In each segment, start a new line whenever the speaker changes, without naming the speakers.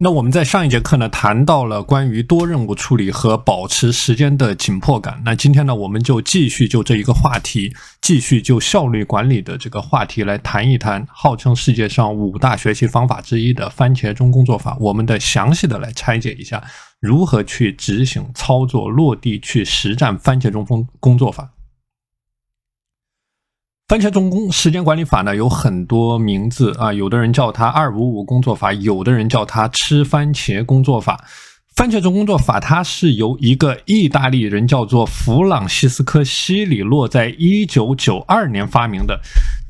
那我们在上一节课呢谈到了关于多任务处理和保持时间的紧迫感。那今天呢，我们就继续就这一个话题，继续就效率管理的这个话题来谈一谈，号称世界上五大学习方法之一的番茄钟工作法。我们的详细的来拆解一下，如何去执行、操作、落地去实战番茄钟工工作法。番茄钟工时间管理法呢有很多名字啊，有的人叫它二五五工作法，有的人叫它吃番茄工作法。番茄钟工作法它是由一个意大利人叫做弗朗西斯科西里洛在一九九二年发明的。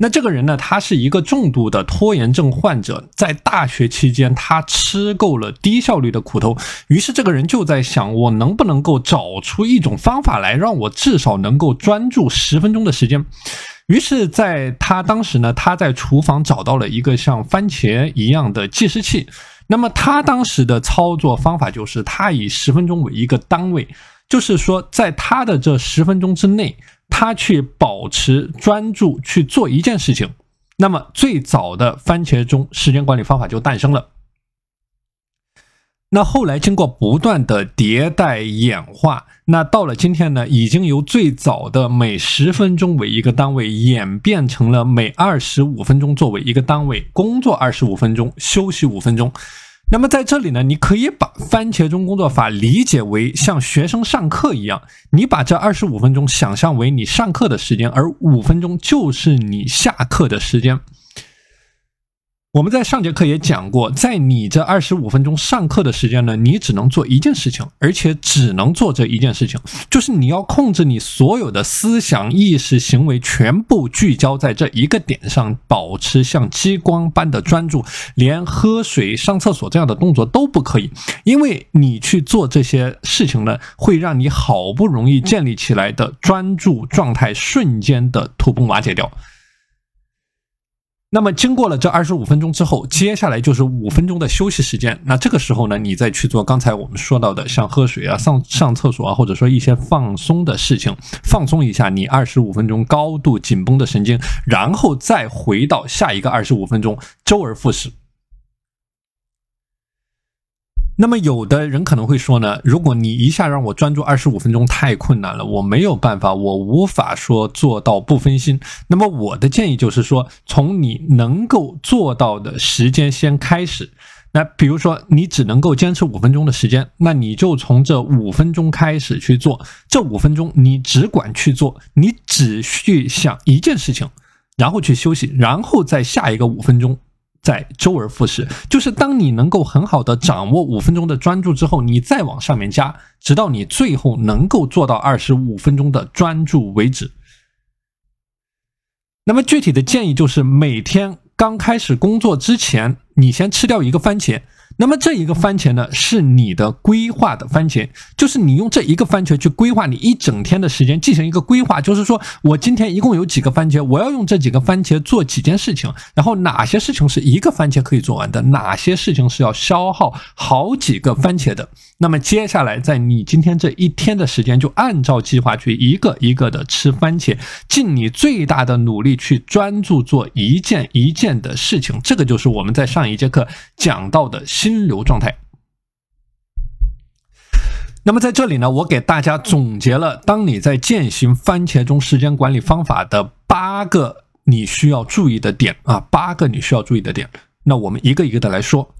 那这个人呢，他是一个重度的拖延症患者，在大学期间他吃够了低效率的苦头，于是这个人就在想，我能不能够找出一种方法来，让我至少能够专注十分钟的时间。于是，在他当时呢，他在厨房找到了一个像番茄一样的计时器。那么他当时的操作方法就是，他以十分钟为一个单位，就是说，在他的这十分钟之内，他去保持专注去做一件事情。那么最早的番茄钟时间管理方法就诞生了。那后来经过不断的迭代演化，那到了今天呢，已经由最早的每十分钟为一个单位，演变成了每二十五分钟作为一个单位，工作二十五分钟，休息五分钟。那么在这里呢，你可以把番茄钟工作法理解为像学生上课一样，你把这二十五分钟想象为你上课的时间，而五分钟就是你下课的时间。我们在上节课也讲过，在你这二十五分钟上课的时间呢，你只能做一件事情，而且只能做这一件事情，就是你要控制你所有的思想、意识、行为，全部聚焦在这一个点上，保持像激光般的专注，连喝水、上厕所这样的动作都不可以，因为你去做这些事情呢，会让你好不容易建立起来的专注状态瞬间的土崩瓦解掉。那么经过了这二十五分钟之后，接下来就是五分钟的休息时间。那这个时候呢，你再去做刚才我们说到的，像喝水啊、上上厕所啊，或者说一些放松的事情，放松一下你二十五分钟高度紧绷的神经，然后再回到下一个二十五分钟，周而复始。那么有的人可能会说呢，如果你一下让我专注二十五分钟太困难了，我没有办法，我无法说做到不分心。那么我的建议就是说，从你能够做到的时间先开始。那比如说你只能够坚持五分钟的时间，那你就从这五分钟开始去做。这五分钟你只管去做，你只去想一件事情，然后去休息，然后再下一个五分钟。在周而复始，就是当你能够很好的掌握五分钟的专注之后，你再往上面加，直到你最后能够做到二十五分钟的专注为止。那么具体的建议就是，每天刚开始工作之前，你先吃掉一个番茄。那么这一个番茄呢，是你的规划的番茄，就是你用这一个番茄去规划你一整天的时间，进行一个规划，就是说我今天一共有几个番茄，我要用这几个番茄做几件事情，然后哪些事情是一个番茄可以做完的，哪些事情是要消耗好几个番茄的。那么接下来在你今天这一天的时间，就按照计划去一个一个的吃番茄，尽你最大的努力去专注做一件一件的事情。这个就是我们在上一节课讲到的。心流状态。那么在这里呢，我给大家总结了，当你在践行番茄钟时间管理方法的八个你需要注意的点啊，八个你需要注意的点。那我们一个一个的来说。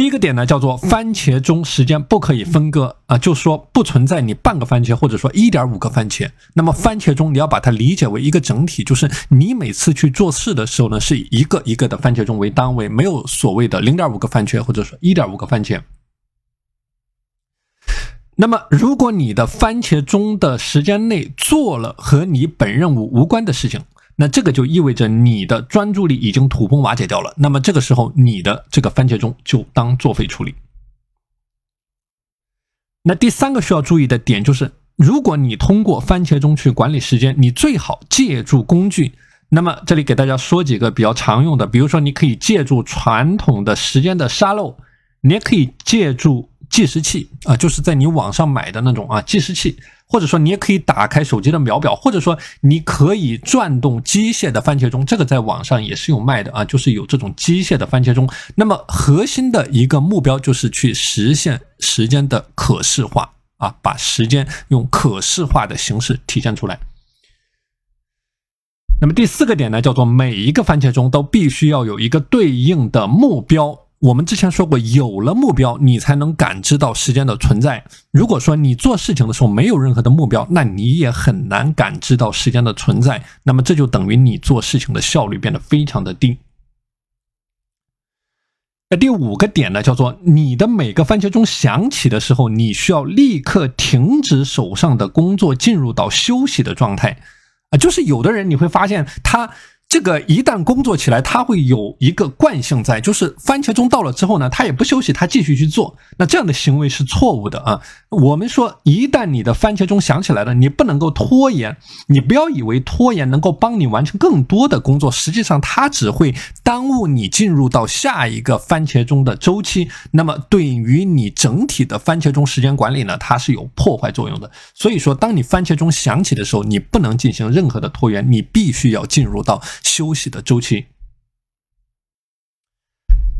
第一个点呢，叫做番茄钟时间不可以分割啊，就说不存在你半个番茄或者说一点五个番茄。那么番茄钟你要把它理解为一个整体，就是你每次去做事的时候呢，是以一个一个的番茄钟为单位，没有所谓的零点五个番茄或者说一点五个番茄。那么如果你的番茄钟的时间内做了和你本任务无关的事情。那这个就意味着你的专注力已经土崩瓦解掉了。那么这个时候，你的这个番茄钟就当作废处理。那第三个需要注意的点就是，如果你通过番茄钟去管理时间，你最好借助工具。那么这里给大家说几个比较常用的，比如说你可以借助传统的时间的沙漏，你也可以借助计时器啊，就是在你网上买的那种啊计时器。或者说你也可以打开手机的秒表，或者说你可以转动机械的番茄钟，这个在网上也是有卖的啊，就是有这种机械的番茄钟。那么核心的一个目标就是去实现时间的可视化啊，把时间用可视化的形式体现出来。那么第四个点呢，叫做每一个番茄钟都必须要有一个对应的目标。我们之前说过，有了目标，你才能感知到时间的存在。如果说你做事情的时候没有任何的目标，那你也很难感知到时间的存在。那么这就等于你做事情的效率变得非常的低。那第五个点呢，叫做你的每个番茄钟响起的时候，你需要立刻停止手上的工作，进入到休息的状态。啊，就是有的人你会发现他。这个一旦工作起来，他会有一个惯性在，就是番茄钟到了之后呢，他也不休息，他继续去做。那这样的行为是错误的啊！我们说，一旦你的番茄钟响起来了，你不能够拖延，你不要以为拖延能够帮你完成更多的工作，实际上它只会耽误你进入到下一个番茄钟的周期。那么对于你整体的番茄钟时间管理呢，它是有破坏作用的。所以说，当你番茄钟响起的时候，你不能进行任何的拖延，你必须要进入到。休息的周期。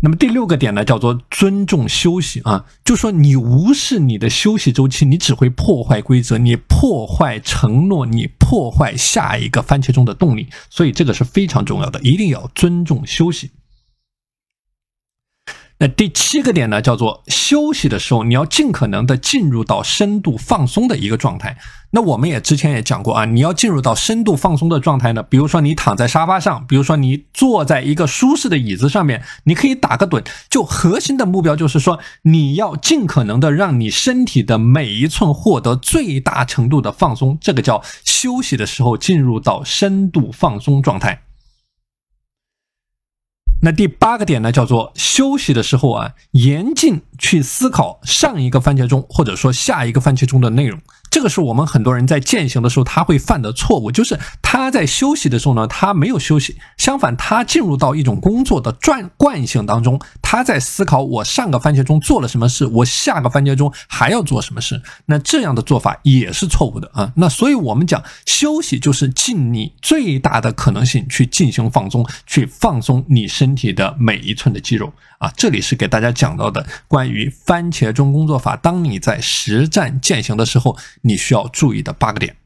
那么第六个点呢，叫做尊重休息啊，就说你无视你的休息周期，你只会破坏规则，你破坏承诺，你破坏下一个番茄钟的动力。所以这个是非常重要的，一定要尊重休息。那第七个点呢，叫做休息的时候，你要尽可能的进入到深度放松的一个状态。那我们也之前也讲过啊，你要进入到深度放松的状态呢，比如说你躺在沙发上，比如说你坐在一个舒适的椅子上面，你可以打个盹。就核心的目标就是说，你要尽可能的让你身体的每一寸获得最大程度的放松，这个叫休息的时候进入到深度放松状态。那第八个点呢，叫做休息的时候啊，严禁去思考上一个番茄钟或者说下一个番茄钟的内容。这个是我们很多人在践行的时候他会犯的错误，就是他在休息的时候呢，他没有休息，相反，他进入到一种工作的转惯性当中，他在思考我上个番茄钟做了什么事，我下个番茄钟还要做什么事。那这样的做法也是错误的啊。那所以我们讲休息就是尽你最大的可能性去进行放松，去放松你身体的每一寸的肌肉啊。这里是给大家讲到的关于番茄钟工作法，当你在实战践行的时候。你需要注意的八个点。